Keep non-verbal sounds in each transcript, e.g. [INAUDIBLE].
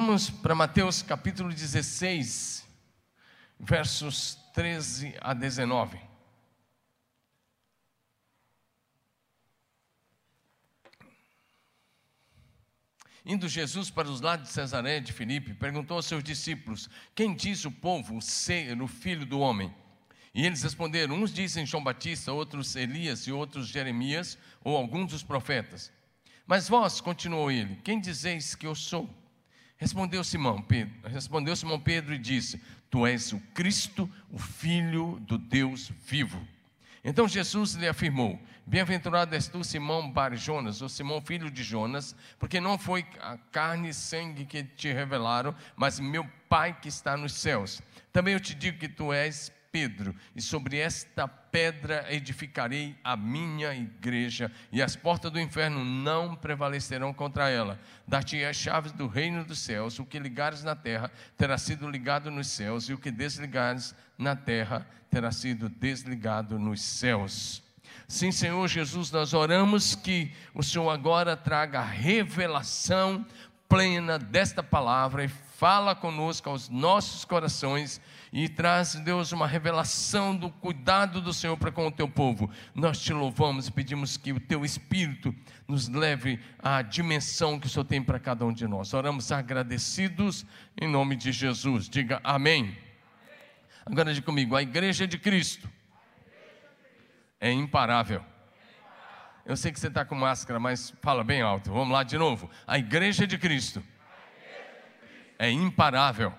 Vamos para Mateus capítulo 16, versos 13 a 19. Indo Jesus para os lados de Cesaré de Filipe, perguntou aos seus discípulos: Quem diz o povo ser o filho do homem? E eles responderam: Uns dizem João Batista, outros Elias e outros Jeremias ou alguns dos profetas. Mas vós, continuou ele, quem dizeis que eu sou? Respondeu Simão Pedro, respondeu Simão Pedro e disse: Tu és o Cristo, o Filho do Deus vivo. Então Jesus lhe afirmou: Bem-aventurado és tu, Simão Bar Jonas, ou Simão filho de Jonas, porque não foi a carne e sangue que te revelaram, mas meu Pai que está nos céus. Também eu te digo que tu és Pedro, e sobre esta pedra edificarei a minha igreja, e as portas do inferno não prevalecerão contra ela. Dar-te as chaves do reino dos céus, o que ligares na terra terá sido ligado nos céus, e o que desligares na terra terá sido desligado nos céus. Sim, Senhor Jesus, nós oramos que o Senhor agora traga a revelação plena desta palavra e fala conosco aos nossos corações e traz, Deus, uma revelação do cuidado do Senhor para com o teu povo. Nós te louvamos e pedimos que o teu Espírito nos leve à dimensão que o Senhor tem para cada um de nós. Oramos agradecidos em nome de Jesus. Diga amém. Agora diga comigo: a igreja de Cristo é imparável. Eu sei que você está com máscara, mas fala bem alto. Vamos lá de novo. A igreja de Cristo é imparável.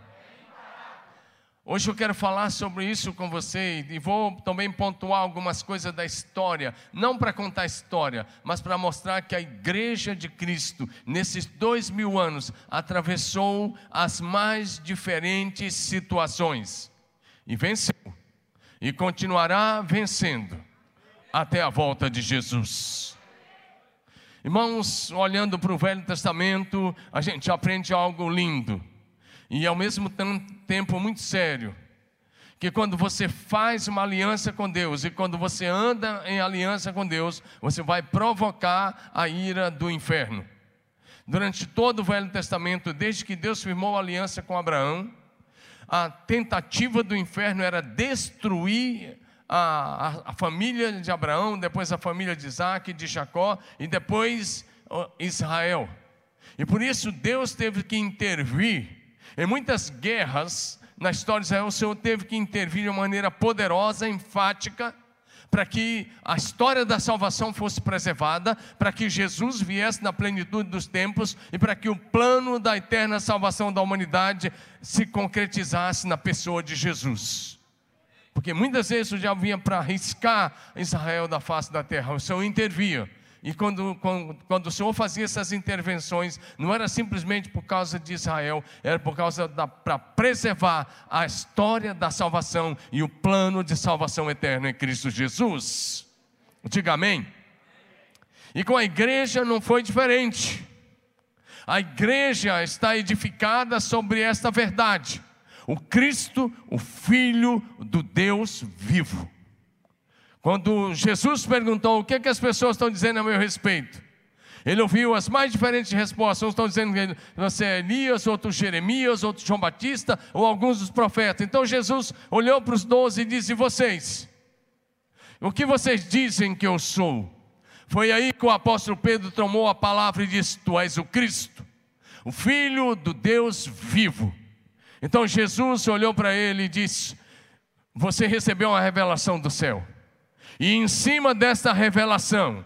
Hoje eu quero falar sobre isso com você e vou também pontuar algumas coisas da história, não para contar história, mas para mostrar que a Igreja de Cristo, nesses dois mil anos, atravessou as mais diferentes situações e venceu, e continuará vencendo até a volta de Jesus. Irmãos, olhando para o Velho Testamento, a gente aprende algo lindo e ao mesmo tempo muito sério. Que quando você faz uma aliança com Deus e quando você anda em aliança com Deus, você vai provocar a ira do inferno. Durante todo o Velho Testamento, desde que Deus firmou a aliança com Abraão, a tentativa do inferno era destruir a, a, a, família de Abraão, depois a família de Isaac, de Jacó e depois Israel. E por isso Deus teve que intervir em muitas guerras na história de Israel, o Senhor teve que intervir de uma maneira poderosa, enfática, para que a história da salvação fosse preservada, para que Jesus viesse na plenitude dos tempos e para que o plano da eterna salvação da humanidade se concretizasse na pessoa de Jesus. Porque muitas vezes o diabo vinha para arriscar Israel da face da terra, o Senhor intervia e quando, quando, quando, o Senhor fazia essas intervenções, não era simplesmente por causa de Israel, era por causa para preservar a história da salvação e o plano de salvação eterna em Cristo Jesus. Diga amém. E com a igreja não foi diferente. A igreja está edificada sobre esta verdade: o Cristo, o Filho do Deus vivo. Quando Jesus perguntou o que, é que as pessoas estão dizendo a meu respeito, ele ouviu as mais diferentes respostas. Uns estão dizendo que você é Elias, outros Jeremias, outros João Batista, ou alguns dos profetas. Então Jesus olhou para os doze e disse: vocês? O que vocês dizem que eu sou? Foi aí que o apóstolo Pedro tomou a palavra e disse: Tu és o Cristo, o Filho do Deus vivo. Então Jesus olhou para ele e disse: Você recebeu uma revelação do céu. E em cima dessa revelação,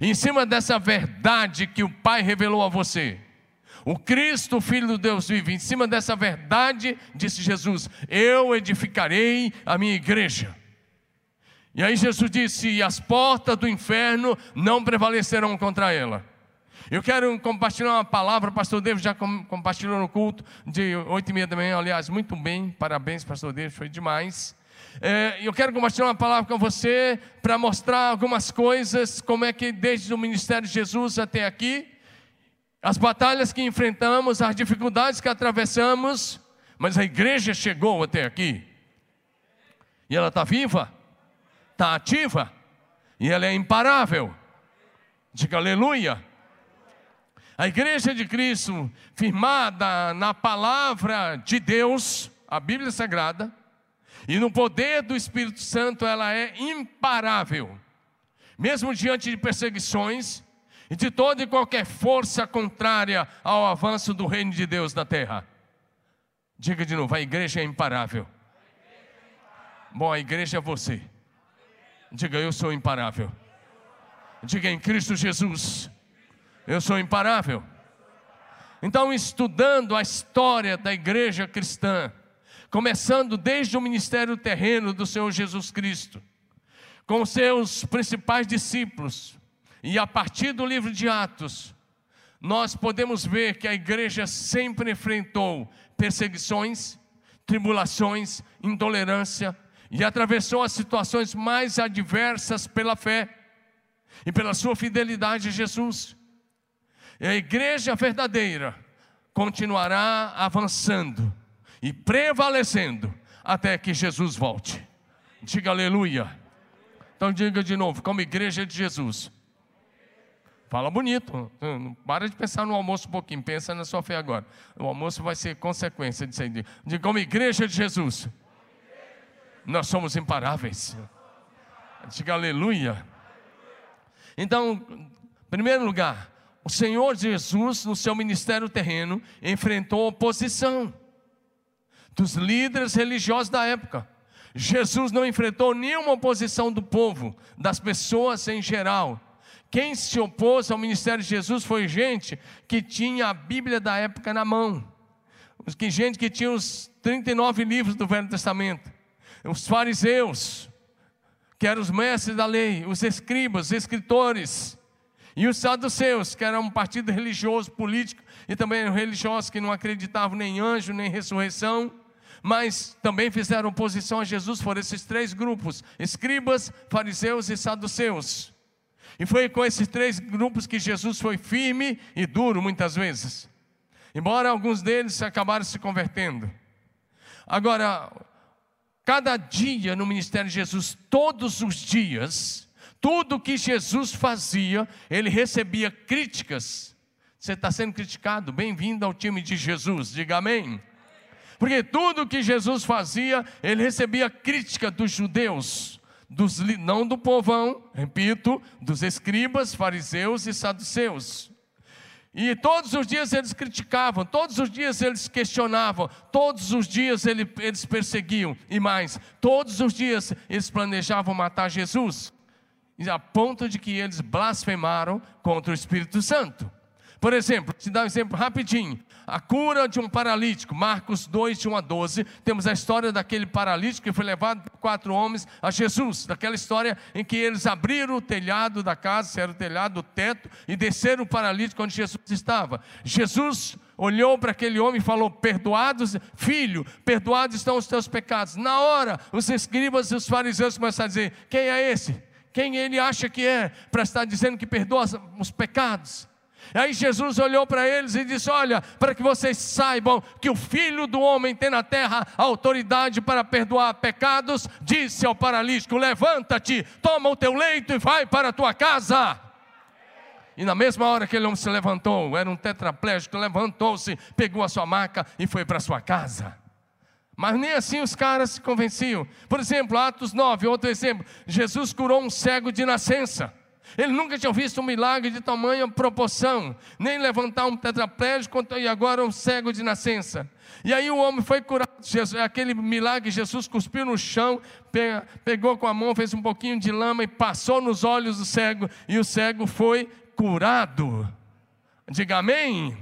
em cima dessa verdade que o Pai revelou a você, o Cristo, o Filho do Deus vive, em cima dessa verdade, disse Jesus: Eu edificarei a minha igreja. E aí Jesus disse: E as portas do inferno não prevalecerão contra ela. Eu quero compartilhar uma palavra, pastor David já compartilhou no culto de oito e meia da manhã, aliás, muito bem, parabéns, pastor David, foi demais. É, eu quero compartilhar uma palavra com você para mostrar algumas coisas, como é que desde o ministério de Jesus até aqui, as batalhas que enfrentamos, as dificuldades que atravessamos, mas a igreja chegou até aqui. E ela está viva, está ativa, e ela é imparável. Diga aleluia. A igreja de Cristo, firmada na palavra de Deus, a Bíblia Sagrada, e no poder do Espírito Santo, ela é imparável. Mesmo diante de perseguições e de toda e qualquer força contrária ao avanço do reino de Deus na terra. Diga de novo, a igreja é imparável. Bom, a igreja é você. Diga, eu sou imparável. Diga em Cristo Jesus, eu sou imparável. Então, estudando a história da igreja cristã, começando desde o ministério terreno do Senhor Jesus Cristo, com seus principais discípulos, e a partir do livro de Atos, nós podemos ver que a igreja sempre enfrentou perseguições, tribulações, intolerância e atravessou as situações mais adversas pela fé e pela sua fidelidade a Jesus. E a igreja verdadeira continuará avançando e prevalecendo até que Jesus volte. Diga aleluia. Então diga de novo, como igreja de Jesus. Fala bonito. Não para de pensar no almoço um pouquinho, pensa na sua fé agora. O almoço vai ser consequência disso aí. Diga como igreja de Jesus. Nós somos imparáveis. Diga aleluia. Então, em primeiro lugar, o Senhor Jesus, no seu ministério terreno, enfrentou oposição dos líderes religiosos da época. Jesus não enfrentou nenhuma oposição do povo, das pessoas em geral. Quem se opôs ao ministério de Jesus foi gente que tinha a Bíblia da época na mão, gente que tinha os 39 livros do Velho Testamento, os fariseus, que eram os mestres da lei, os escribas, os escritores, e os saduceus, que eram um partido religioso, político, e também religiosos que não acreditavam nem em anjo, nem em ressurreição, mas também fizeram oposição a Jesus, foram esses três grupos: escribas, fariseus e saduceus. E foi com esses três grupos que Jesus foi firme e duro muitas vezes. Embora alguns deles acabaram se convertendo. Agora, cada dia no ministério de Jesus, todos os dias, tudo que Jesus fazia, ele recebia críticas. Você está sendo criticado, bem-vindo ao time de Jesus, diga amém. Porque tudo que Jesus fazia, ele recebia crítica dos judeus, dos, não do povão, repito, dos escribas, fariseus e saduceus. E todos os dias eles criticavam, todos os dias eles questionavam, todos os dias eles perseguiam, e mais, todos os dias eles planejavam matar Jesus, a ponto de que eles blasfemaram contra o Espírito Santo. Por exemplo, te dar um exemplo rapidinho. A cura de um paralítico, Marcos 2, de 1 a 12. Temos a história daquele paralítico que foi levado por quatro homens a Jesus. Daquela história em que eles abriram o telhado da casa, era o telhado, o teto, e desceram o paralítico onde Jesus estava. Jesus olhou para aquele homem e falou: Perdoados, filho, perdoados estão os teus pecados. Na hora, os escribas e os fariseus começaram a dizer: Quem é esse? Quem ele acha que é para estar dizendo que perdoa os pecados? Aí Jesus olhou para eles e disse: Olha, para que vocês saibam que o filho do homem tem na terra autoridade para perdoar pecados, disse ao paralítico: Levanta-te, toma o teu leito e vai para a tua casa. E na mesma hora que ele homem se levantou, era um tetraplégico, levantou-se, pegou a sua maca e foi para sua casa. Mas nem assim os caras se convenciam. Por exemplo, Atos 9, outro exemplo: Jesus curou um cego de nascença. Ele nunca tinha visto um milagre de tamanha proporção, nem levantar um tetraplégico e agora um cego de nascença. E aí o homem foi curado, Jesus, aquele milagre, Jesus cuspiu no chão, pegou com a mão, fez um pouquinho de lama e passou nos olhos do cego, e o cego foi curado. Diga amém.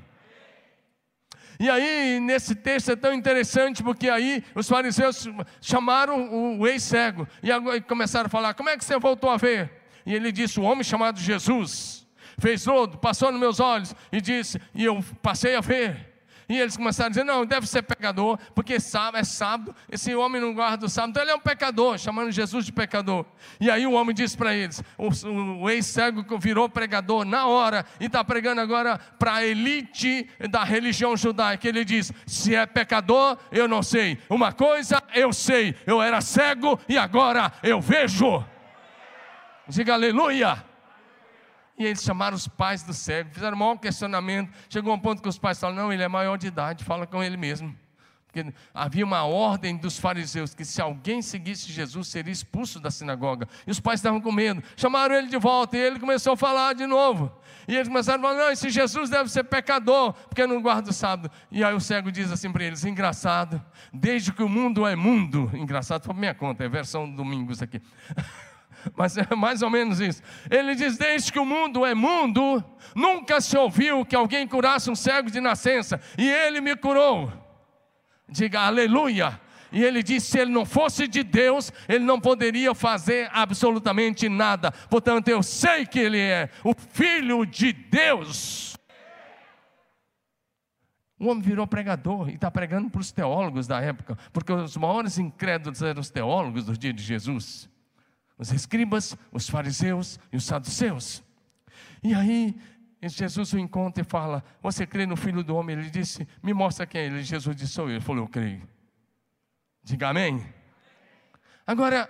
E aí, nesse texto é tão interessante, porque aí os fariseus chamaram o ex-cego e começaram a falar: como é que você voltou a ver? E ele disse: O homem chamado Jesus fez lodo, passou nos meus olhos e disse, e eu passei a ver. E eles começaram a dizer: não, deve ser pecador, porque sábado, é sábado, esse homem não guarda o sábado, então ele é um pecador, chamando Jesus de pecador. E aí o homem disse para eles: o, o, o ex-cego virou pregador na hora e está pregando agora para a elite da religião judaica. Ele diz: se é pecador, eu não sei. Uma coisa eu sei, eu era cego e agora eu vejo. Diga aleluia. E eles chamaram os pais do cego, fizeram um maior questionamento. Chegou um ponto que os pais falaram: não, ele é maior de idade, fala com ele mesmo. Porque havia uma ordem dos fariseus que se alguém seguisse Jesus seria expulso da sinagoga. E os pais estavam com medo. Chamaram ele de volta e ele começou a falar de novo. E eles começaram a falar: não, esse Jesus deve ser pecador, porque não guarda o sábado. E aí o cego diz assim para eles: engraçado, desde que o mundo é mundo. Engraçado foi minha conta, é versão domingos aqui. [LAUGHS] Mas é mais ou menos isso. Ele diz: Desde que o mundo é mundo, nunca se ouviu que alguém curasse um cego de nascença, e ele me curou. Diga aleluia. E ele disse: se ele não fosse de Deus, ele não poderia fazer absolutamente nada. Portanto, eu sei que ele é o Filho de Deus. O homem virou pregador e está pregando para os teólogos da época, porque os maiores incrédulos eram os teólogos do dia de Jesus os escribas, os fariseus e os saduceus. E aí Jesus o encontra e fala: Você crê no filho do homem? Ele disse: Me mostra quem é ele. Jesus disse: Sou eu. Ele falou: Eu creio. Diga amém. Agora,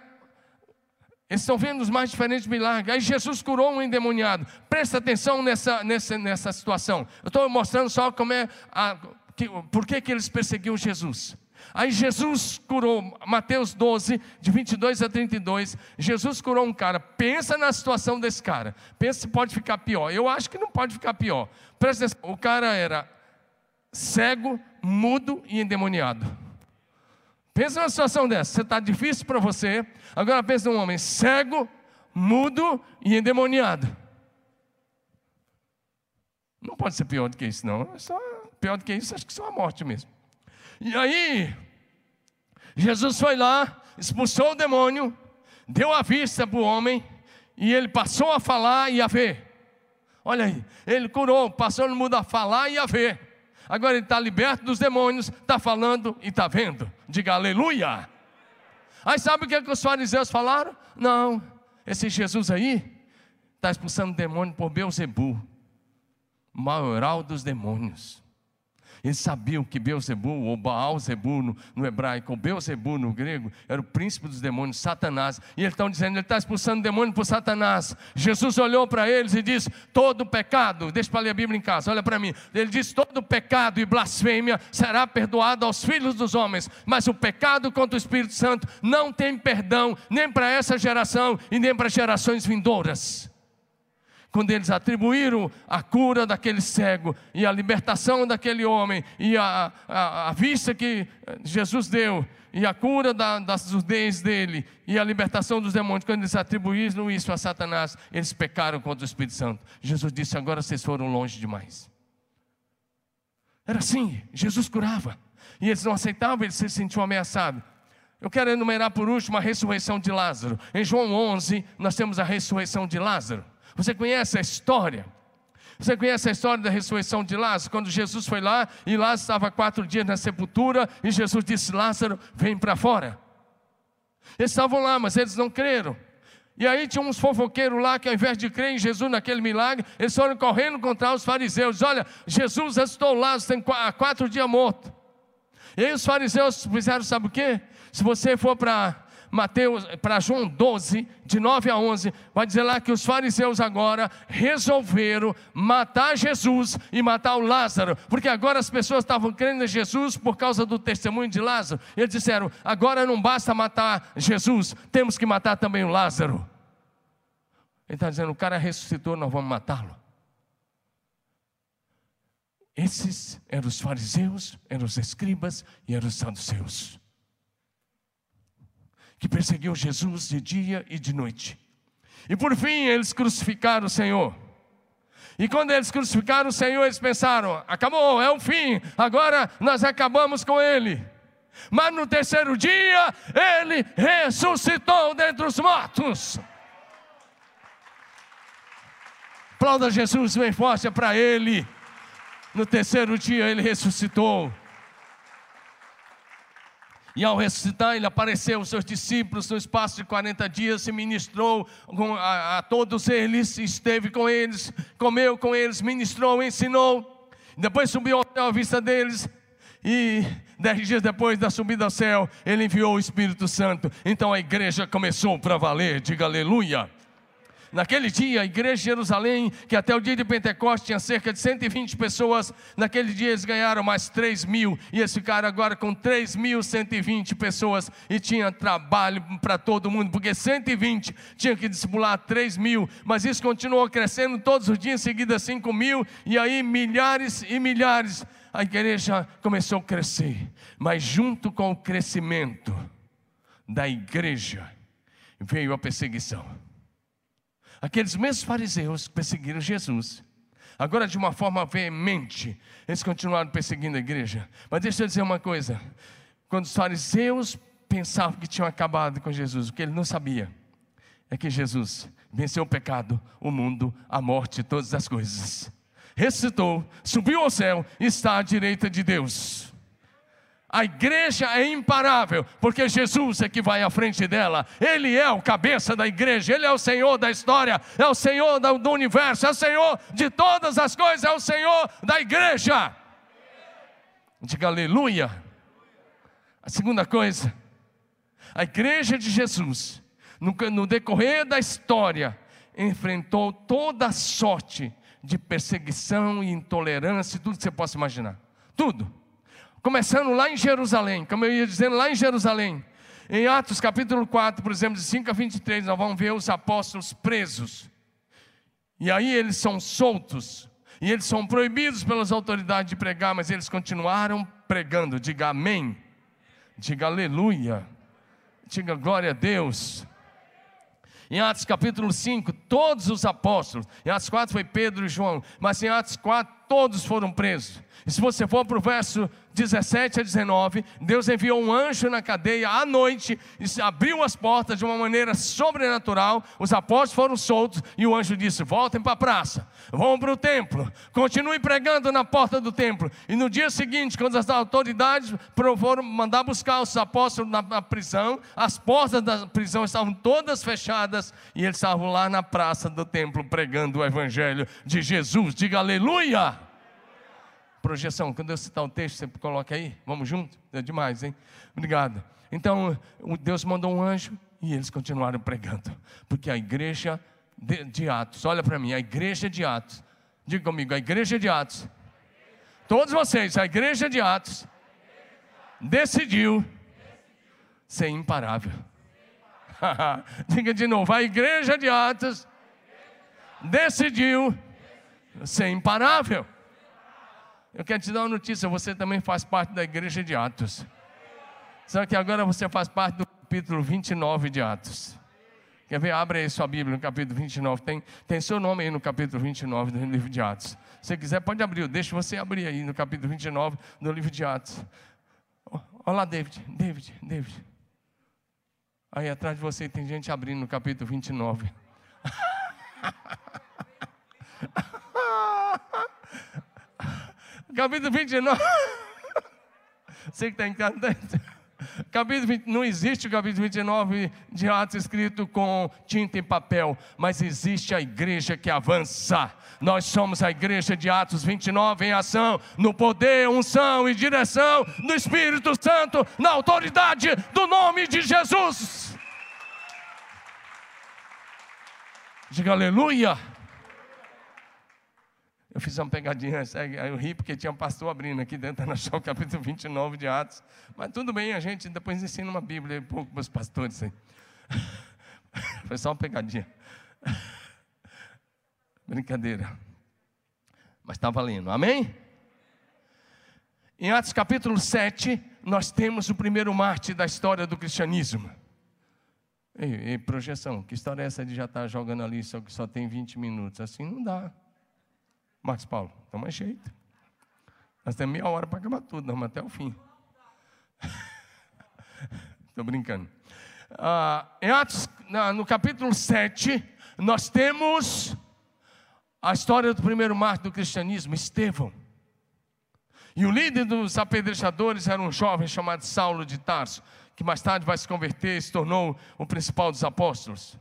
eles estão vendo os mais diferentes milagres. Aí Jesus curou um endemoniado. Presta atenção nessa, nessa, nessa situação. Eu estou mostrando só como é a, que, por que, que eles perseguiam Jesus. Aí Jesus curou, Mateus 12, de 22 a 32. Jesus curou um cara. Pensa na situação desse cara. Pensa se pode ficar pior. Eu acho que não pode ficar pior. Presta atenção. O cara era cego, mudo e endemoniado. Pensa numa situação dessa. Você está difícil para você. Agora pensa num homem cego, mudo e endemoniado. Não pode ser pior do que isso, não. É só, pior do que isso, acho que só a morte mesmo. E aí, Jesus foi lá, expulsou o demônio, deu a vista para o homem, e ele passou a falar e a ver. Olha aí, ele curou, passou no mundo a falar e a ver. Agora ele está liberto dos demônios, está falando e está vendo. Diga aleluia. Aí sabe o que, é que os fariseus falaram? Não, esse Jesus aí está expulsando demônio por Beuzebu, maioral dos demônios. Eles sabiam que Beuzebu, ou Baal-Zebu no, no, hebraico, ou Beuzebu no grego, era o príncipe dos demônios, Satanás. E eles estão dizendo, ele está expulsando demônio por Satanás. Jesus olhou para eles e disse: todo pecado, deixa para ler a Bíblia em casa, olha para mim. Ele disse: todo pecado e blasfêmia será perdoado aos filhos dos homens, mas o pecado contra o Espírito Santo não tem perdão, nem para essa geração e nem para gerações vindouras quando eles atribuíram a cura daquele cego e a libertação daquele homem e a, a, a vista que Jesus deu e a cura da, das surdez dele e a libertação dos demônios, quando eles atribuíram isso a Satanás, eles pecaram contra o Espírito Santo. Jesus disse: agora vocês foram longe demais. Era assim, Jesus curava. E eles não aceitavam, eles se sentiam ameaçados. Eu quero enumerar por último a ressurreição de Lázaro. Em João 11, nós temos a ressurreição de Lázaro. Você conhece a história? Você conhece a história da ressurreição de Lázaro? Quando Jesus foi lá e Lázaro estava quatro dias na sepultura e Jesus disse: Lázaro, vem para fora. Eles estavam lá, mas eles não creram. E aí tinha uns fofoqueiros lá que ao invés de crer em Jesus naquele milagre, eles foram correndo contra os fariseus. Olha, Jesus ressuscitou Lázaro, tem quatro dias morto. E aí os fariseus fizeram, sabe o quê? Se você for para Mateus, para João 12, de 9 a 11, vai dizer lá que os fariseus agora resolveram matar Jesus e matar o Lázaro, porque agora as pessoas estavam crendo em Jesus por causa do testemunho de Lázaro. Eles disseram: agora não basta matar Jesus, temos que matar também o Lázaro. Ele está dizendo: o cara ressuscitou, nós vamos matá-lo. Esses eram os fariseus, eram os escribas e eram os saduceus que perseguiu Jesus de dia e de noite. E por fim eles crucificaram o Senhor. E quando eles crucificaram o Senhor, eles pensaram: acabou, é o fim, agora nós acabamos com ele. Mas no terceiro dia, ele ressuscitou dentre os mortos. Aplauda Jesus bem forte para ele. No terceiro dia, ele ressuscitou. E ao ressuscitar, ele apareceu aos seus discípulos no espaço de 40 dias, se ministrou a, a todos eles, esteve com eles, comeu com eles, ministrou, ensinou. Depois subiu ao céu à vista deles, e dez dias depois da subida ao céu, ele enviou o Espírito Santo. Então a igreja começou para valer, diga aleluia. Naquele dia, a igreja de Jerusalém, que até o dia de Pentecostes tinha cerca de 120 pessoas, naquele dia eles ganharam mais 3 mil, e eles ficaram agora com 3.120 pessoas, e tinha trabalho para todo mundo, porque 120 tinha que discipular 3 mil, mas isso continuou crescendo todos os dias, em seguida 5 mil, e aí milhares e milhares. A igreja começou a crescer, mas junto com o crescimento da igreja veio a perseguição. Aqueles mesmos fariseus perseguiram Jesus, agora de uma forma veemente, eles continuaram perseguindo a igreja. Mas deixa eu dizer uma coisa: quando os fariseus pensavam que tinham acabado com Jesus, o que ele não sabia é que Jesus venceu o pecado, o mundo, a morte, todas as coisas. Ressuscitou, subiu ao céu e está à direita de Deus. A igreja é imparável, porque Jesus é que vai à frente dela. Ele é o cabeça da igreja, ele é o Senhor da história, é o Senhor do universo, é o Senhor de todas as coisas, é o Senhor da igreja. Diga aleluia. A segunda coisa, a igreja de Jesus, no, decorrer da história, enfrentou toda sorte de perseguição e intolerância, tudo que você possa imaginar. Tudo Começando lá em Jerusalém, como eu ia dizendo, lá em Jerusalém. Em Atos capítulo 4, por exemplo, de 5 a 23, nós vamos ver os apóstolos presos. E aí eles são soltos. E eles são proibidos pelas autoridades de pregar, mas eles continuaram pregando. Diga amém. Diga aleluia. Diga glória a Deus. Em Atos capítulo 5, todos os apóstolos, em Atos 4 foi Pedro e João, mas em Atos 4 todos foram presos. Se você for para o verso 17 a 19, Deus enviou um anjo na cadeia à noite e abriu as portas de uma maneira sobrenatural. Os apóstolos foram soltos e o anjo disse: Voltem para a praça, vão para o templo, continuem pregando na porta do templo. E no dia seguinte, quando as autoridades foram mandar buscar os apóstolos na prisão, as portas da prisão estavam todas fechadas e eles estavam lá na praça do templo pregando o evangelho de Jesus. Diga aleluia! Projeção. Quando eu citar o texto, você coloca aí? Vamos junto? É demais, hein? Obrigado. Então, Deus mandou um anjo e eles continuaram pregando. Porque a igreja de, de Atos, olha para mim, a igreja de Atos, diga comigo, a igreja de Atos, todos vocês, a igreja de Atos, decidiu ser imparável. [LAUGHS] diga de novo, a igreja de Atos decidiu ser imparável. Eu quero te dar uma notícia: você também faz parte da igreja de Atos. Só que agora você faz parte do capítulo 29 de Atos. Quer ver? Abre aí sua Bíblia no capítulo 29. Tem, tem seu nome aí no capítulo 29 do livro de Atos. Se quiser, pode abrir. Deixa você abrir aí no capítulo 29 do livro de Atos. Olá, David. David, David. Aí atrás de você tem gente abrindo no capítulo 29. [LAUGHS] Capítulo 29. Você [LAUGHS] que está em casa. Capítulo 20, não existe o capítulo 29 de Atos escrito com tinta e papel, mas existe a igreja que avança. Nós somos a igreja de Atos 29 em ação, no poder, unção e direção do Espírito Santo, na autoridade do nome de Jesus. Diga aleluia. Eu fiz uma pegadinha, eu ri porque tinha um pastor abrindo aqui dentro da o capítulo 29 de Atos. Mas tudo bem, a gente depois ensina uma Bíblia para os pastores. Aí. [LAUGHS] Foi só uma pegadinha. [LAUGHS] Brincadeira. Mas está valendo, amém? Em Atos capítulo 7, nós temos o primeiro mártir da história do cristianismo. Ei, projeção, que história é essa de já estar tá jogando ali, só que só tem 20 minutos? Assim não dá. Marcos Paulo, toma jeito. Nós temos meia hora para acabar tudo, vamos até o fim. [LAUGHS] Estou brincando. Ah, em Atos, no capítulo 7, nós temos a história do primeiro mártir do cristianismo, Estevão. E o líder dos apedrejadores era um jovem chamado Saulo de Tarso, que mais tarde vai se converter e se tornou o principal dos apóstolos.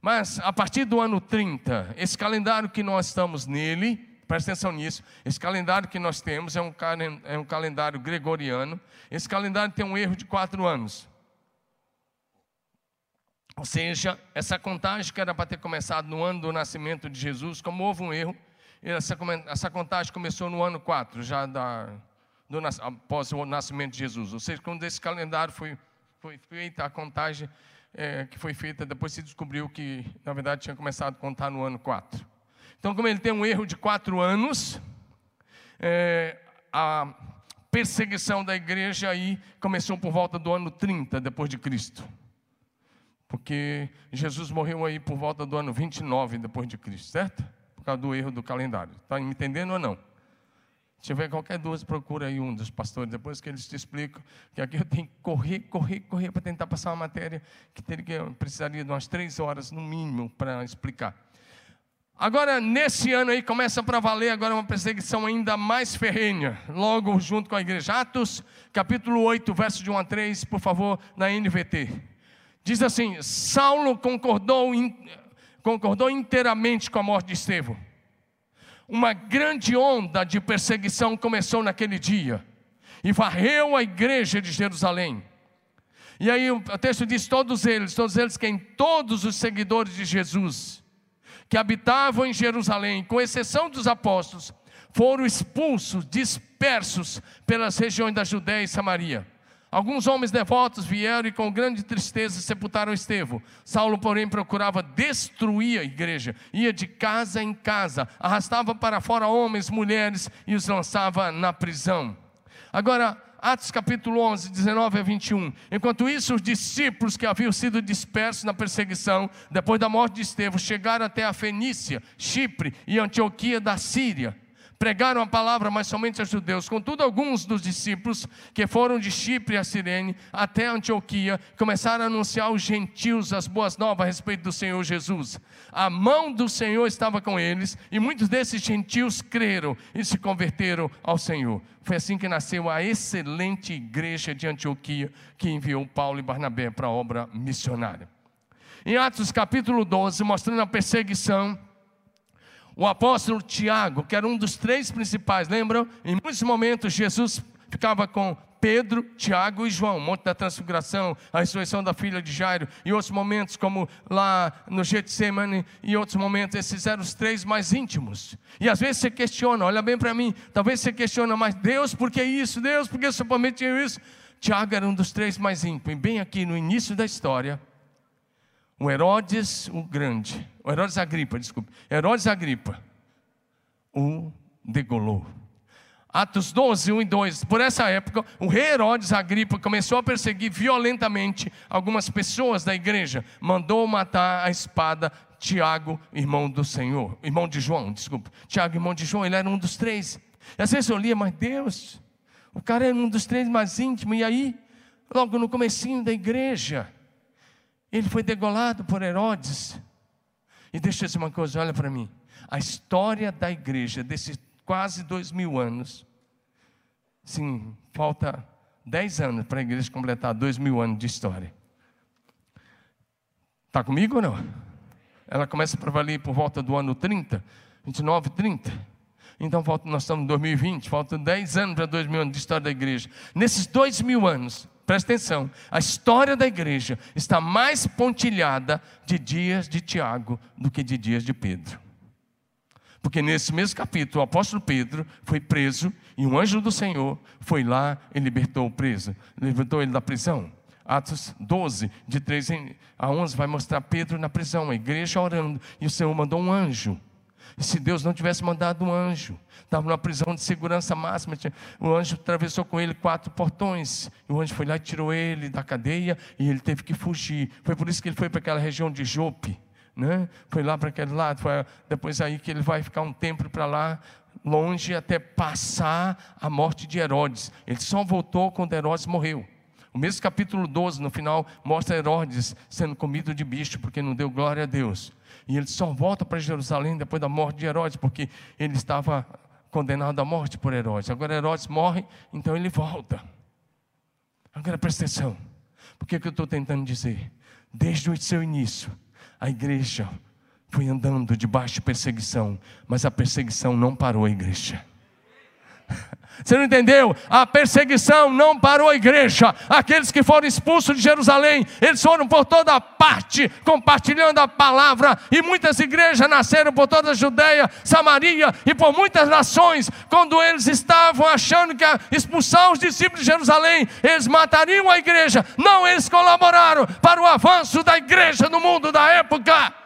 Mas a partir do ano 30, esse calendário que nós estamos nele, presta atenção nisso, esse calendário que nós temos é um, é um calendário gregoriano. Esse calendário tem um erro de quatro anos. Ou seja, essa contagem que era para ter começado no ano do nascimento de Jesus, como houve um erro, essa, essa contagem começou no ano 4, já da, do, após o nascimento de Jesus. Ou seja, quando esse calendário foi, foi feita, a contagem é, que foi feita, depois se descobriu que, na verdade, tinha começado a contar no ano 4. Então, como ele tem um erro de quatro anos, é, a perseguição da igreja aí começou por volta do ano 30 depois de Cristo. Porque Jesus morreu aí por volta do ano 29 depois de Cristo, certo? Por causa do erro do calendário. Está me entendendo ou não? Se tiver qualquer dúvida, procura aí um dos pastores, depois que eles te explicam, que aqui eu tenho que correr, correr, correr para tentar passar uma matéria que teria, precisaria de umas três horas no mínimo para explicar. Agora, nesse ano aí, começa para valer agora uma perseguição ainda mais ferrenha, logo junto com a igreja. Atos, capítulo 8, verso de 1 a 3, por favor, na NVT. Diz assim: Saulo concordou, concordou inteiramente com a morte de Estevão. Uma grande onda de perseguição começou naquele dia e varreu a igreja de Jerusalém. E aí o texto diz: todos eles, todos eles, quem? Todos os seguidores de Jesus que habitavam em Jerusalém, com exceção dos apóstolos, foram expulsos, dispersos pelas regiões da Judéia e Samaria. Alguns homens devotos vieram e com grande tristeza sepultaram Estevão. Saulo, porém, procurava destruir a igreja, ia de casa em casa, arrastava para fora homens, mulheres e os lançava na prisão. Agora, Atos capítulo 11, 19 a 21. Enquanto isso, os discípulos que haviam sido dispersos na perseguição, depois da morte de Estevão, chegaram até a Fenícia, Chipre e Antioquia da Síria pregaram a palavra, mas somente a judeus. Contudo, alguns dos discípulos que foram de Chipre a Sirene até Antioquia começaram a anunciar aos gentios as boas novas a respeito do Senhor Jesus. A mão do Senhor estava com eles e muitos desses gentios creram e se converteram ao Senhor. Foi assim que nasceu a excelente igreja de Antioquia que enviou Paulo e Barnabé para a obra missionária. Em Atos capítulo 12, mostrando a perseguição o apóstolo Tiago, que era um dos três principais, lembram? Em muitos momentos Jesus ficava com Pedro, Tiago e João, Monte da Transfiguração, a ressurreição da filha de Jairo, e outros momentos, como lá no Getsemane, e outros momentos, esses eram os três mais íntimos. E às vezes você questiona, olha bem para mim, talvez você questiona, mas Deus, por que isso? Deus, por que você permitiu isso? Tiago era um dos três mais íntimos, e bem aqui no início da história, o Herodes o Grande, Herodes Agripa, desculpe, Herodes Agripa, o degolou. Atos 12, 1 e 2. Por essa época, o rei Herodes Agripa começou a perseguir violentamente algumas pessoas da igreja. Mandou matar a espada Tiago, irmão do Senhor, irmão de João, desculpa. Tiago, irmão de João, ele era um dos três. E às vezes eu lia, mas Deus, o cara era um dos três mais íntimos. E aí, logo no comecinho da igreja, ele foi degolado por Herodes. E deixa eu dizer uma coisa, olha para mim. A história da igreja, desses quase dois mil anos, sim, falta dez anos para a igreja completar dois mil anos de história. Está comigo ou não? Ela começa para valer por volta do ano 30, 29, 30. Então falta, nós estamos em 2020, faltam 10 anos para dois mil anos de história da igreja. Nesses dois mil anos, presta atenção, a história da igreja está mais pontilhada de dias de Tiago do que de dias de Pedro. Porque nesse mesmo capítulo, o apóstolo Pedro foi preso e um anjo do Senhor foi lá e libertou o preso, libertou ele da prisão. Atos 12, de 3 a 11, vai mostrar Pedro na prisão, a igreja orando, e o Senhor mandou um anjo e se Deus não tivesse mandado um anjo, estava numa prisão de segurança máxima, o anjo atravessou com ele quatro portões. O anjo foi lá e tirou ele da cadeia e ele teve que fugir. Foi por isso que ele foi para aquela região de Jope. Né? Foi lá para aquele lado. Foi depois aí que ele vai ficar um tempo para lá, longe, até passar a morte de Herodes. Ele só voltou quando Herodes morreu. O mesmo capítulo 12, no final, mostra Herodes sendo comido de bicho, porque não deu glória a Deus. E ele só volta para Jerusalém depois da morte de Herodes, porque ele estava condenado à morte por Herodes. Agora Herodes morre, então ele volta. Agora presta atenção. Por que, que eu estou tentando dizer? Desde o seu início, a igreja foi andando debaixo de perseguição, mas a perseguição não parou a igreja. Você não entendeu? A perseguição não parou a igreja. Aqueles que foram expulsos de Jerusalém, eles foram por toda parte, compartilhando a palavra. E muitas igrejas nasceram por toda a Judéia, Samaria e por muitas nações. Quando eles estavam achando que a expulsar os discípulos de Jerusalém, eles matariam a igreja. Não, eles colaboraram para o avanço da igreja no mundo da época.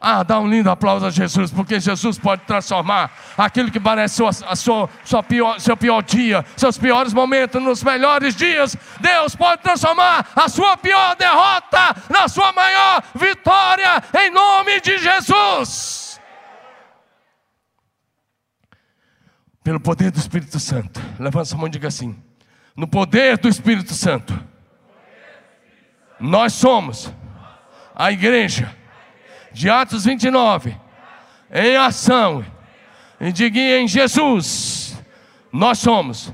Ah, dá um lindo aplauso a Jesus, porque Jesus pode transformar aquilo que parece sua, a sua, sua pior, seu pior dia, seus piores momentos nos melhores dias. Deus pode transformar a sua pior derrota na sua maior vitória, em nome de Jesus. Pelo poder do Espírito Santo. Levanta sua mão e diga assim: no poder do Espírito Santo, nós somos a igreja de Atos 29, em ação, e diga em Jesus, nós somos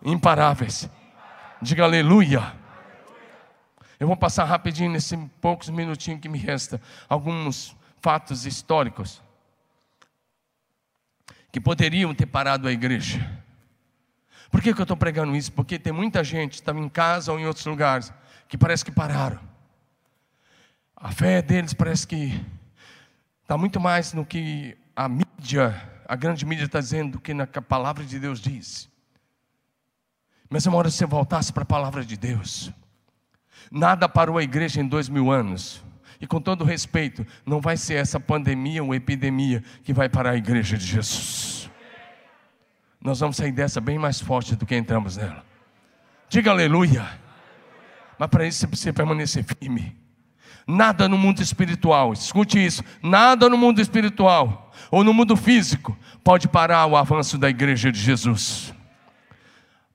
imparáveis. Diga aleluia. Eu vou passar rapidinho nesses poucos minutinhos que me resta alguns fatos históricos que poderiam ter parado a igreja. Por que, que eu estou pregando isso? Porque tem muita gente, estava em casa ou em outros lugares, que parece que pararam. A fé deles parece que está muito mais no que a mídia, a grande mídia está dizendo, do que na que a palavra de Deus diz. Mas uma hora você voltasse para a palavra de Deus. Nada parou a igreja em dois mil anos. E com todo respeito, não vai ser essa pandemia ou epidemia que vai parar a igreja de Jesus. Nós vamos sair dessa bem mais forte do que entramos nela. Diga aleluia. Mas para isso você precisa permanecer firme. Nada no mundo espiritual, escute isso: nada no mundo espiritual ou no mundo físico pode parar o avanço da igreja de Jesus.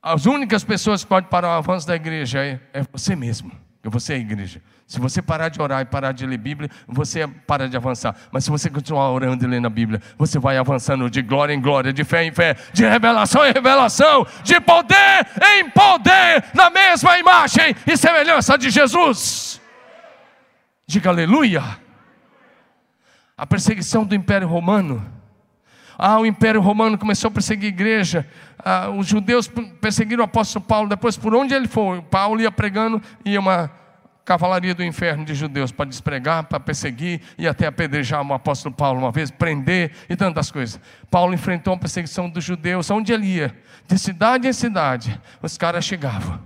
As únicas pessoas que podem parar o avanço da igreja é, é você mesmo, que você é a igreja. Se você parar de orar e parar de ler Bíblia, você para de avançar. Mas se você continuar orando e lendo a Bíblia, você vai avançando de glória em glória, de fé em fé, de revelação em revelação, de poder em poder, na mesma imagem e semelhança de Jesus. Diga aleluia. A perseguição do Império Romano. Ah, o Império Romano começou a perseguir a igreja. Ah, os judeus perseguiram o apóstolo Paulo. Depois, por onde ele foi, Paulo ia pregando, ia uma cavalaria do inferno de judeus para despregar, para perseguir e até apedrejar o apóstolo Paulo uma vez, prender e tantas coisas. Paulo enfrentou a perseguição dos judeus, onde ele ia, de cidade em cidade, os caras chegavam.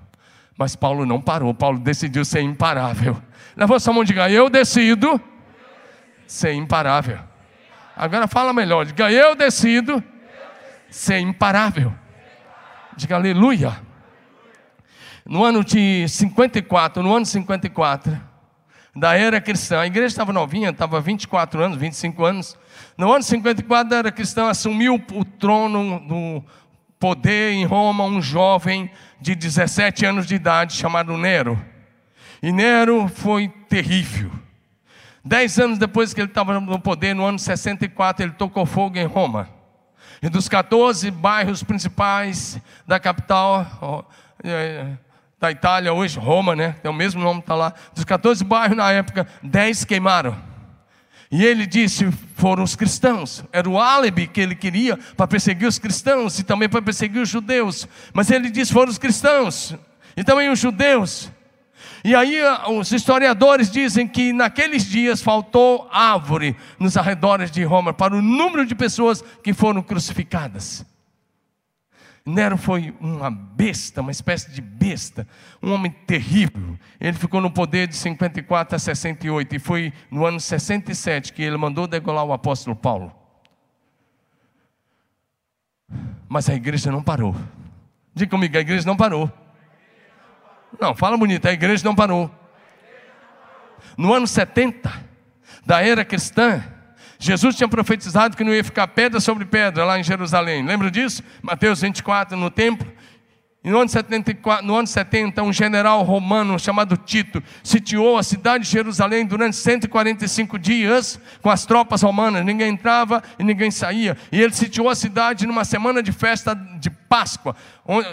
Mas Paulo não parou, Paulo decidiu ser imparável. Levanta sua mão e diga: Eu decido ser imparável. Agora fala melhor, diga: Eu decido ser imparável. Diga aleluia. No ano de 54, no ano 54, da era cristã, a igreja estava novinha, estava 24 anos, 25 anos. No ano 54 da era cristã, assumiu o trono do poder em Roma um jovem de 17 anos de idade chamado Nero. E Nero foi terrível. Dez anos depois que ele estava no poder, no ano 64, ele tocou fogo em Roma. E dos 14 bairros principais da capital é, da Itália, hoje Roma, né? Tem o mesmo nome, está lá. Dos 14 bairros na época, 10 queimaram. E ele disse: foram os cristãos. Era o álibi que ele queria para perseguir os cristãos e também para perseguir os judeus. Mas ele disse: foram os cristãos e também os judeus. E aí os historiadores dizem que naqueles dias faltou árvore nos arredores de Roma para o número de pessoas que foram crucificadas. Nero foi uma besta, uma espécie de besta, um homem terrível. Ele ficou no poder de 54 a 68 e foi no ano 67 que ele mandou degolar o apóstolo Paulo. Mas a igreja não parou. Diga comigo, a igreja não parou. Não, fala bonito, a igreja não parou. No ano 70 da era cristã, Jesus tinha profetizado que não ia ficar pedra sobre pedra lá em Jerusalém. Lembra disso? Mateus 24, no templo. E no ano, 74, no ano 70, um general romano chamado Tito sitiou a cidade de Jerusalém durante 145 dias com as tropas romanas. Ninguém entrava e ninguém saía. E ele sitiou a cidade numa semana de festa de Páscoa,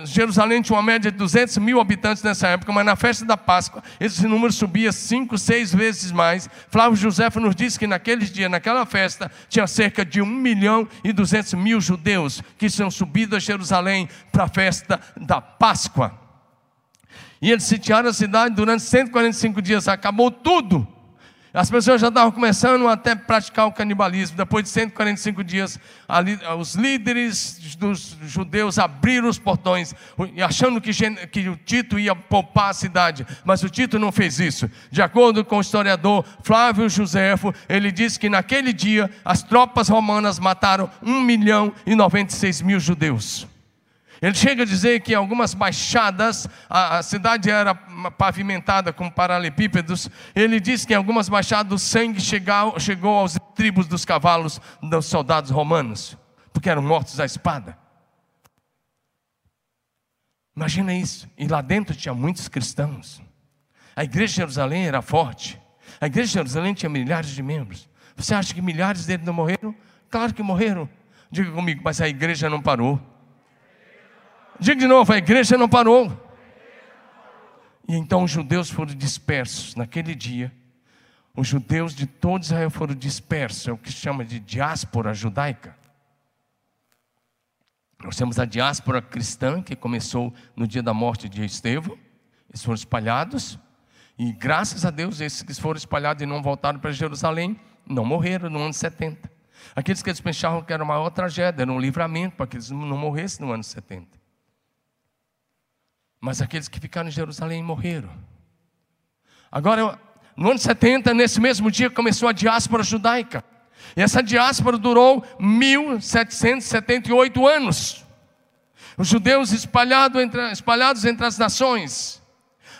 Jerusalém tinha uma média de 200 mil habitantes nessa época, mas na festa da Páscoa esse número subia cinco, seis vezes mais. Flávio José nos disse que naqueles dias, naquela festa, tinha cerca de 1 milhão e 200 mil judeus que tinham subido a Jerusalém para a festa da Páscoa. E eles sitiaram a cidade durante 145 dias, acabou tudo. As pessoas já estavam começando até praticar o canibalismo. Depois de 145 dias, ali, os líderes dos judeus abriram os portões, achando que, que o Tito ia poupar a cidade. Mas o Tito não fez isso. De acordo com o historiador Flávio Josefo, ele disse que naquele dia as tropas romanas mataram 1 milhão e 96 mil judeus. Ele chega a dizer que algumas baixadas, a, a cidade era pavimentada com paralelepípedos. Ele diz que em algumas baixadas o sangue chegou, chegou aos tribos dos cavalos dos soldados romanos, porque eram mortos à espada. Imagina isso. E lá dentro tinha muitos cristãos. A igreja de Jerusalém era forte. A igreja de Jerusalém tinha milhares de membros. Você acha que milhares deles não morreram? Claro que morreram. Diga comigo, mas a igreja não parou. Diga de novo, a igreja não parou. E então os judeus foram dispersos naquele dia. Os judeus de todo Israel foram dispersos, é o que se chama de diáspora judaica. Nós temos a diáspora cristã, que começou no dia da morte de Estevão. Eles foram espalhados. E graças a Deus, esses que foram espalhados e não voltaram para Jerusalém, não morreram no ano 70. Aqueles que eles pensavam que era uma maior tragédia, era um livramento para que eles não morressem no ano 70. Mas aqueles que ficaram em Jerusalém morreram. Agora, no ano 70, nesse mesmo dia, começou a diáspora judaica. E essa diáspora durou 1778 anos. Os judeus espalhados entre, espalhados entre as nações.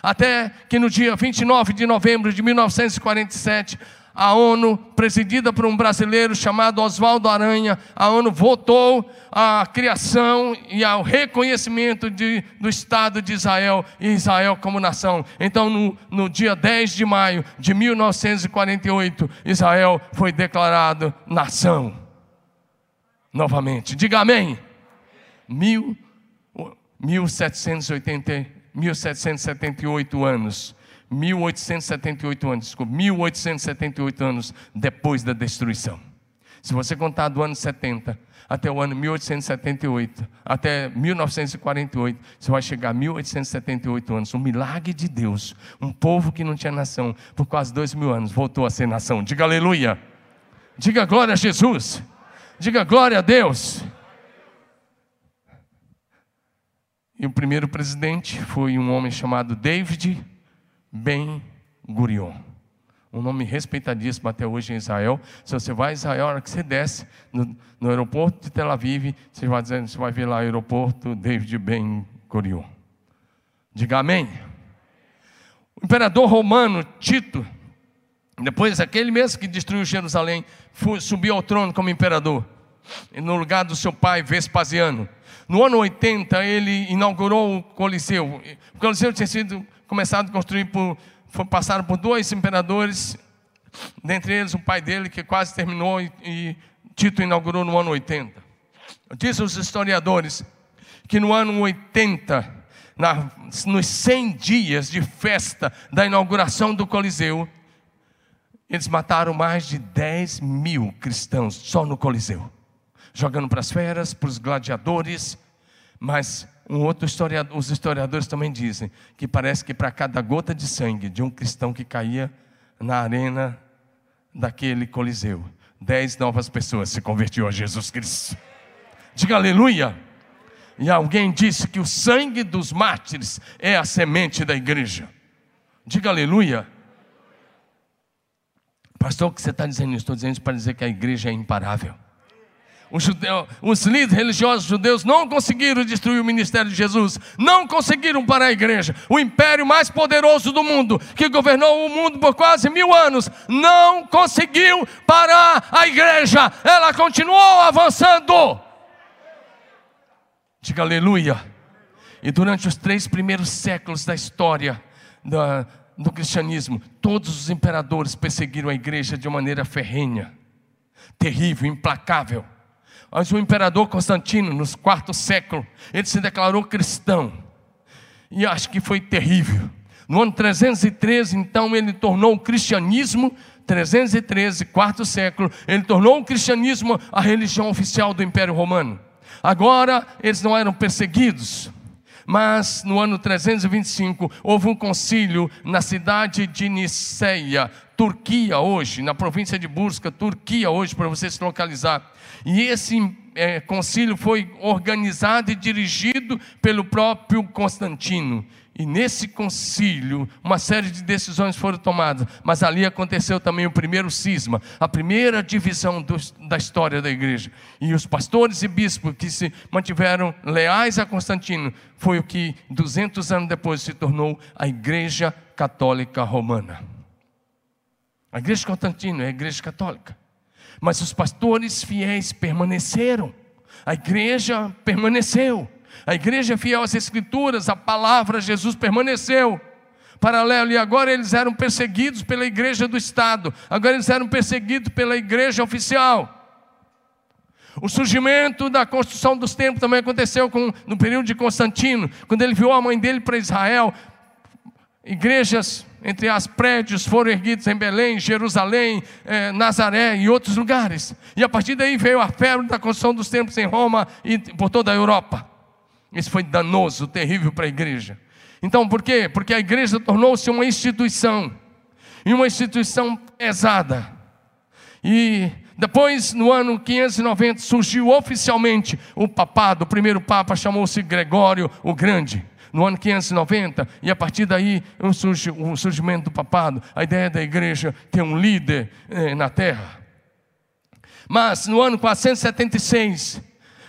Até que no dia 29 de novembro de 1947, a ONU, presidida por um brasileiro chamado Oswaldo Aranha, a ONU votou a criação e ao reconhecimento de, do Estado de Israel e Israel como nação. Então, no, no dia 10 de maio de 1948, Israel foi declarado nação. Novamente, diga amém. Mil, 1780, 1778 anos 1878 anos, desculpa, 1878 anos depois da destruição. Se você contar do ano 70 até o ano 1878, até 1948, você vai chegar a 1878 anos. Um milagre de Deus. Um povo que não tinha nação, por quase dois mil anos, voltou a ser nação. Diga aleluia. Diga glória a Jesus. Diga glória a Deus. E o primeiro presidente foi um homem chamado David Ben Gurion. Um nome respeitadíssimo até hoje em Israel. Se você vai a Israel, na hora que você desce no, no aeroporto de Tel Aviv, você vai, dizer, você vai ver lá o aeroporto David Ben Gurion. Diga amém. O imperador romano Tito, depois aquele mesmo que destruiu Jerusalém, foi, subiu ao trono como imperador, no lugar do seu pai Vespasiano. No ano 80, ele inaugurou o Coliseu. O Coliseu tinha sido começado a construir por, passaram por dois imperadores, dentre eles o pai dele, que quase terminou, e, e Tito inaugurou no ano 80. Diz os historiadores que no ano 80, na, nos 100 dias de festa da inauguração do Coliseu, eles mataram mais de 10 mil cristãos só no Coliseu, jogando para as feras, para os gladiadores, mas um outro historiador, os historiadores também dizem que parece que para cada gota de sangue de um cristão que caía na arena daquele coliseu, dez novas pessoas se convertiam a Jesus Cristo. Diga aleluia. E alguém disse que o sangue dos mártires é a semente da igreja. Diga aleluia. Pastor, o que você está dizendo? Estou dizendo isso para dizer que a igreja é imparável. Os, líderes religiosos judeus não conseguiram destruir o ministério de Jesus, não conseguiram parar a igreja. O império mais poderoso do mundo, que governou o mundo por quase mil anos, não conseguiu parar a igreja, ela continuou avançando. Diga aleluia. E durante os três primeiros séculos da história da, do cristianismo, todos os imperadores perseguiram a igreja de maneira ferrenha, terrível, implacável mas o imperador Constantino, no quarto século, ele se declarou cristão. E acho que foi terrível. No ano 313, então, ele tornou o cristianismo, 313, quarto século, ele tornou o cristianismo a religião oficial do Império Romano. Agora, eles não eram perseguidos, mas no ano 325 houve um concílio na cidade de Niceia, Turquia hoje, na província de Busca, Turquia hoje, para você se localizar. E esse é, concílio foi organizado e dirigido pelo próprio Constantino. E nesse concílio, uma série de decisões foram tomadas, mas ali aconteceu também o primeiro cisma, a primeira divisão do, da história da igreja. E os pastores e bispos que se mantiveram leais a Constantino, foi o que 200 anos depois se tornou a Igreja Católica Romana. A Igreja de Constantino é a Igreja Católica. Mas os pastores fiéis permaneceram. A igreja permaneceu. A igreja fiel às Escrituras, a palavra Jesus permaneceu. Paralelo, e agora eles eram perseguidos pela igreja do Estado, agora eles eram perseguidos pela igreja oficial. O surgimento da construção dos templos também aconteceu com, no período de Constantino, quando ele viu a mãe dele para Israel. Igrejas, entre as prédios, foram erguidos em Belém, Jerusalém, eh, Nazaré e outros lugares. E a partir daí veio a febre da construção dos templos em Roma e por toda a Europa. Isso foi danoso, terrível para a igreja. Então, por quê? Porque a igreja tornou-se uma instituição, e uma instituição pesada. E depois, no ano 590, surgiu oficialmente o papado. O primeiro papa chamou-se Gregório o Grande. No ano 590, e a partir daí o surgimento do papado, a ideia da igreja ter um líder eh, na terra. Mas no ano 476,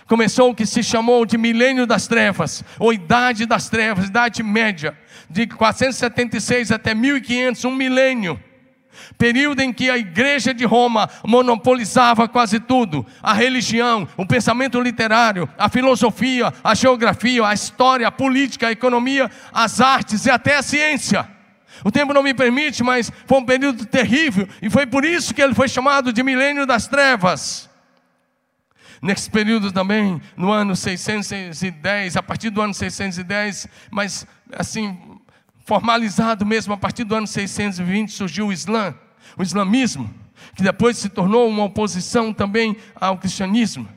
começou o que se chamou de milênio das trevas, ou idade das trevas, idade média, de 476 até 1500, um milênio. Período em que a igreja de Roma monopolizava quase tudo: a religião, o pensamento literário, a filosofia, a geografia, a história, a política, a economia, as artes e até a ciência. O tempo não me permite, mas foi um período terrível, e foi por isso que ele foi chamado de milênio das trevas. Nesse período também, no ano 610, a partir do ano 610, mas assim, formalizado mesmo, a partir do ano 620 surgiu o Islã, o islamismo, que depois se tornou uma oposição também ao cristianismo.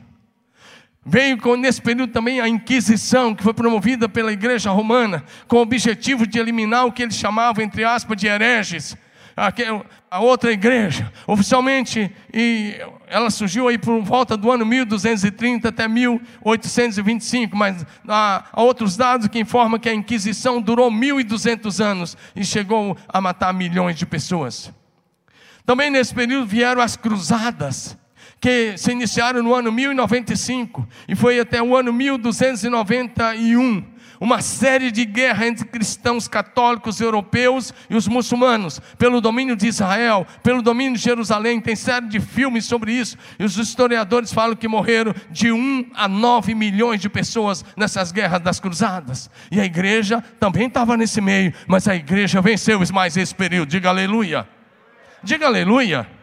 Veio com, nesse período também a Inquisição, que foi promovida pela Igreja Romana, com o objetivo de eliminar o que eles chamavam, entre aspas, de hereges, a outra igreja. Oficialmente, e ela surgiu aí por volta do ano 1230 até 1825, mas há, há outros dados que informam que a Inquisição durou 1200 anos e chegou a matar milhões de pessoas. Também nesse período vieram as cruzadas, que se iniciaram no ano 1095 e foi até o ano 1291 uma série de guerra entre cristãos católicos europeus e os muçulmanos, pelo domínio de Israel, pelo domínio de Jerusalém. Tem série de filmes sobre isso, e os historiadores falam que morreram de 1 a 9 milhões de pessoas nessas guerras das cruzadas. E a igreja também estava nesse meio, mas a igreja venceu mais esse período. Diga aleluia. Diga aleluia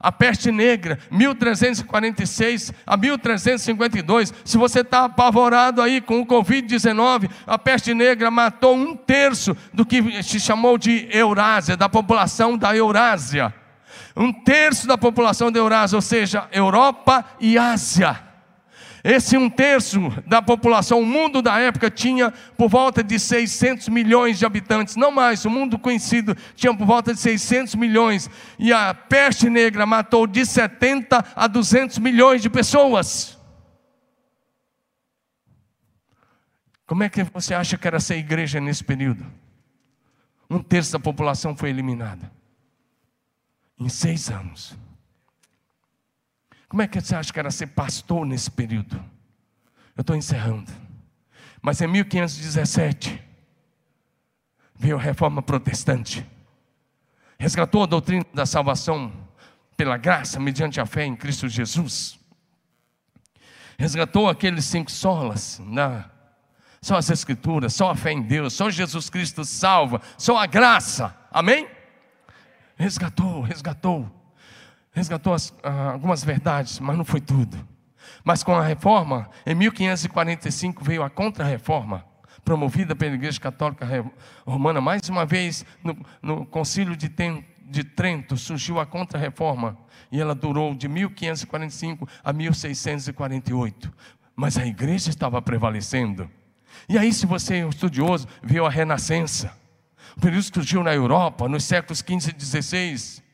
a peste negra, 1346 a 1352. Se você está apavorado aí com o Covid-19, a peste negra matou um terço do que se chamou de Eurásia, da população da Eurásia. Um terço da população da Eurásia, ou seja, Europa e Ásia. Esse um terço da população, o mundo da época tinha por volta de 600 milhões de habitantes, não mais, o mundo conhecido tinha por volta de 600 milhões, e a peste negra matou de 70 a 200 milhões de pessoas. Como é que você acha que era ser igreja nesse período? Um terço da população foi eliminada. Em seis anos. Como é que você acha que era ser pastor nesse período? Eu estou encerrando. Mas em 1517, veio a reforma protestante. Resgatou a doutrina da salvação pela graça, mediante a fé em Cristo Jesus. Resgatou aqueles cinco solas, né? só as Escrituras, só a fé em Deus, só Jesus Cristo salva, só a graça. Amém? Resgatou, resgatou. Resgatou as, ah, algumas verdades, mas não foi tudo. Mas com a reforma, em 1545 veio a contra-reforma, promovida pela Igreja Católica Romana. Mais uma vez, no, no Concílio de, Ten, de Trento, surgiu a contra-reforma, e ela durou de 1545 a 1648. Mas a igreja estava prevalecendo. E aí, se você é um estudioso, viu a Renascença, o período surgiu na Europa, nos séculos 15 e 16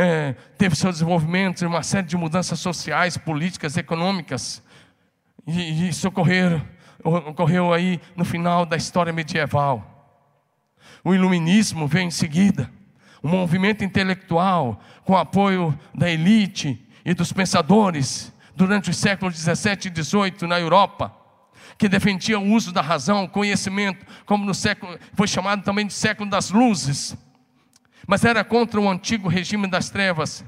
é, teve seu desenvolvimento, uma série de mudanças sociais, políticas, econômicas, e, isso ocorreu, ocorreu aí no final da história medieval. O iluminismo veio em seguida, um movimento intelectual com apoio da elite e dos pensadores durante os séculos 17 e 18 na Europa, que defendia o uso da razão, conhecimento, como no século foi chamado também de século das luzes mas era contra o antigo regime das trevas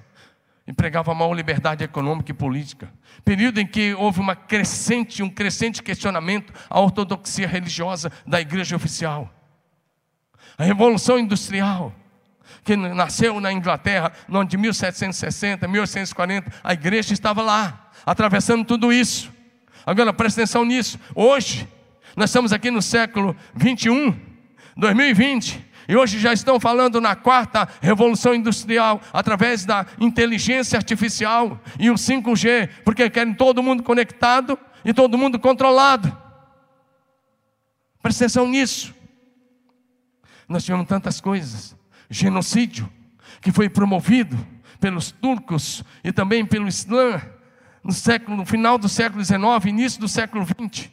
e pregava maior liberdade econômica e política. Período em que houve uma crescente, um crescente questionamento à ortodoxia religiosa da igreja oficial. A Revolução Industrial, que nasceu na Inglaterra, no ano de 1760, 1840, a igreja estava lá, atravessando tudo isso. Agora presta atenção nisso. Hoje, nós estamos aqui no século 21, 2020. E hoje já estão falando na quarta revolução industrial, através da inteligência artificial e o 5G, porque querem todo mundo conectado e todo mundo controlado. Presta atenção nisso. Nós tivemos tantas coisas. Genocídio, que foi promovido pelos turcos e também pelo Islã no século, no final do século XIX, início do século XX,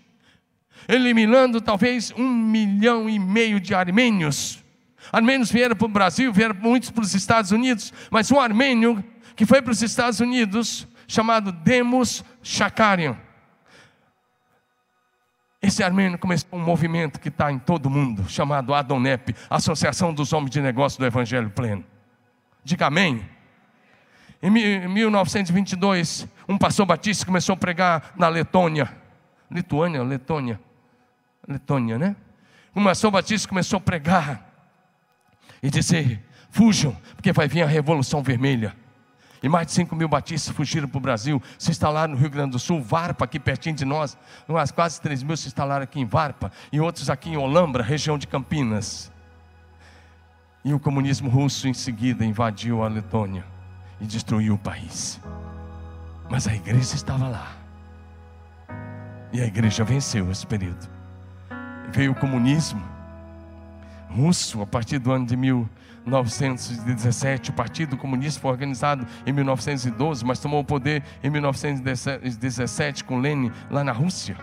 eliminando talvez um milhão e meio de armênios Armênios vieram para o Brasil, vieram muitos para os Estados Unidos, mas um armênio que foi para os Estados Unidos, chamado Demos Shakarian. Esse armênio começou um movimento que está em todo o mundo, chamado Adonep, Associação dos Homens de Negócio do Evangelho Pleno. Diga amém. Em 1922, um pastor batista começou a pregar na Letônia. Lituânia, Letônia. Letônia, né? Um pastor batista começou a pregar e dizer: fujam, porque vai vir a Revolução Vermelha. E mais de 5 mil batistas fugiram para o Brasil, se instalaram no Rio Grande do Sul, Varpa, aqui pertinho de nós. Umas quase 3 mil se instalaram aqui em Varpa, e outros aqui em Olambra, região de Campinas. E o comunismo russo em seguida invadiu a Letônia e destruiu o país. Mas a igreja estava lá. E a igreja venceu esse período. Veio o comunismo russo, a partir do ano de 1917. O Partido Comunista foi organizado em 1912, mas tomou o poder em 1917 com Lenin lá na Rússia.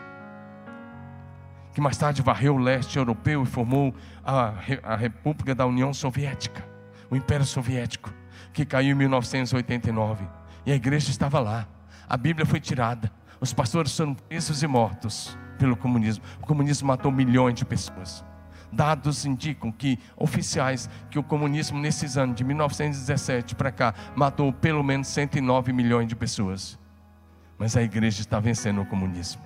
Que mais tarde varreu o leste europeu e formou a, a República da União Soviética, o Império Soviético, que caiu em 1989. E a igreja estava lá. A Bíblia foi tirada. Os pastores foram presos e mortos pelo comunismo. O comunismo matou milhões de pessoas. Dados indicam que oficiais que o comunismo nesses anos de 1917 para cá matou pelo menos 109 milhões de pessoas. Mas a igreja está vencendo o comunismo.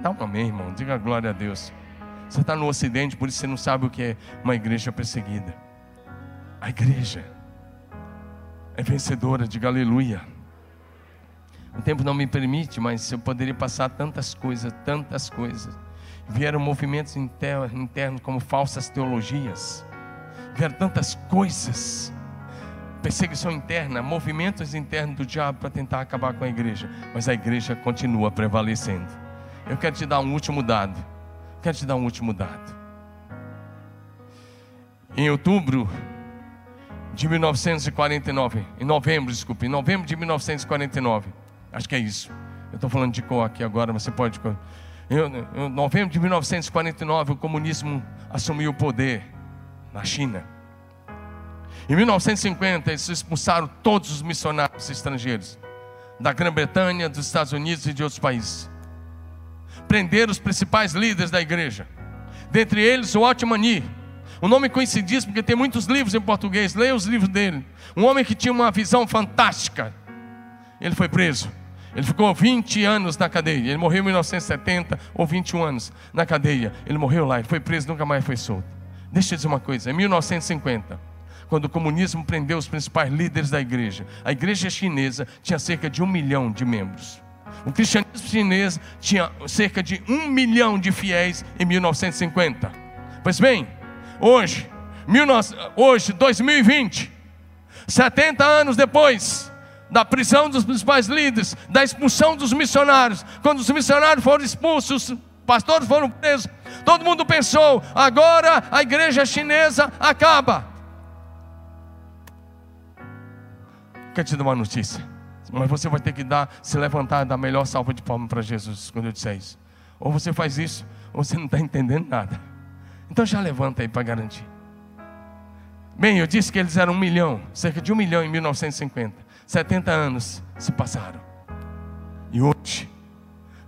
Dá um amém, irmão. Diga glória a Deus. Você está no Ocidente, por isso você não sabe o que é uma igreja perseguida. A igreja é vencedora, diga aleluia. O tempo não me permite, mas eu poderia passar tantas coisas, tantas coisas vieram movimentos internos como falsas teologias, vieram tantas coisas, perseguição interna, movimentos internos do diabo para tentar acabar com a igreja, mas a igreja continua prevalecendo. Eu quero te dar um último dado. Quero te dar um último dado. Em outubro de 1949, em novembro, desculpe, em novembro de 1949, acho que é isso. Eu estou falando de cor aqui agora, mas você pode. Em novembro de 1949, o comunismo assumiu o poder na China. Em 1950, eles expulsaram todos os missionários estrangeiros da Grã-Bretanha, dos Estados Unidos e de outros países. Prenderam os principais líderes da igreja, dentre eles o Otmani, um nome conhecidíssimo porque tem muitos livros em português. Leia os livros dele. Um homem que tinha uma visão fantástica. Ele foi preso. Ele ficou 20 anos na cadeia. Ele morreu em 1970 ou 21 anos na cadeia. Ele morreu lá, ele foi preso, nunca mais foi solto. Deixa eu dizer uma coisa: em 1950, quando o comunismo prendeu os principais líderes da igreja. A igreja chinesa tinha cerca de um milhão de membros. O cristianismo chinês tinha cerca de um milhão de fiéis em 1950. Pois bem, hoje, hoje 2020, 70 anos depois da prisão dos principais líderes, da expulsão dos missionários, quando os missionários foram expulsos, os pastores foram presos, todo mundo pensou: agora a igreja chinesa acaba. Quer te dar uma notícia? Mas você vai ter que dar, se levantar, dar a melhor salva de palmas para Jesus quando eu disser isso. Ou você faz isso, ou você não está entendendo nada. Então já levanta aí para garantir. Bem, eu disse que eles eram um milhão, cerca de um milhão em 1950. 70 anos se passaram. E hoje,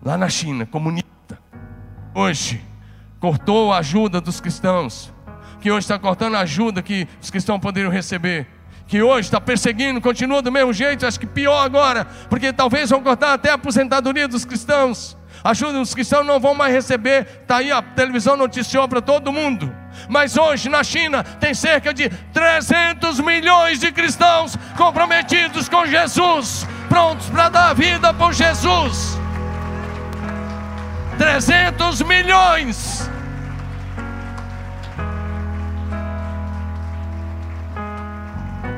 lá na China, comunista, hoje, cortou a ajuda dos cristãos, que hoje está cortando a ajuda que os cristãos poderiam receber que hoje está perseguindo, continua do mesmo jeito, acho que pior agora, porque talvez vão cortar até a aposentadoria dos cristãos. Ajuda os cristãos não vão mais receber. Está aí a televisão noticiou para todo mundo. Mas hoje na China tem cerca de 300 milhões de cristãos comprometidos com Jesus, prontos para dar a vida por Jesus. 300 milhões.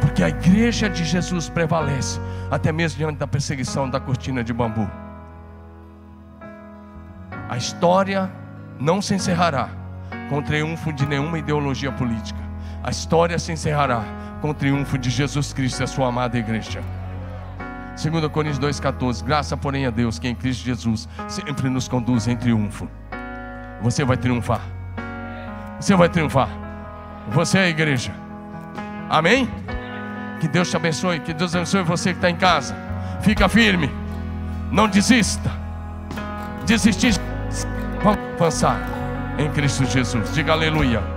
Porque a igreja de Jesus prevalece, até mesmo diante da perseguição da cortina de bambu. A história não se encerrará com o triunfo de nenhuma ideologia política. A história se encerrará com o triunfo de Jesus Cristo e a sua amada igreja. 2 Coríntios 2,14: Graça, porém, a Deus que em Cristo Jesus sempre nos conduz em triunfo. Você vai triunfar. Você vai triunfar. Você é a igreja. Amém? Que Deus te abençoe. Que Deus abençoe você que está em casa. Fica firme. Não desista. Desistir. Avançar em Cristo Jesus. Diga aleluia.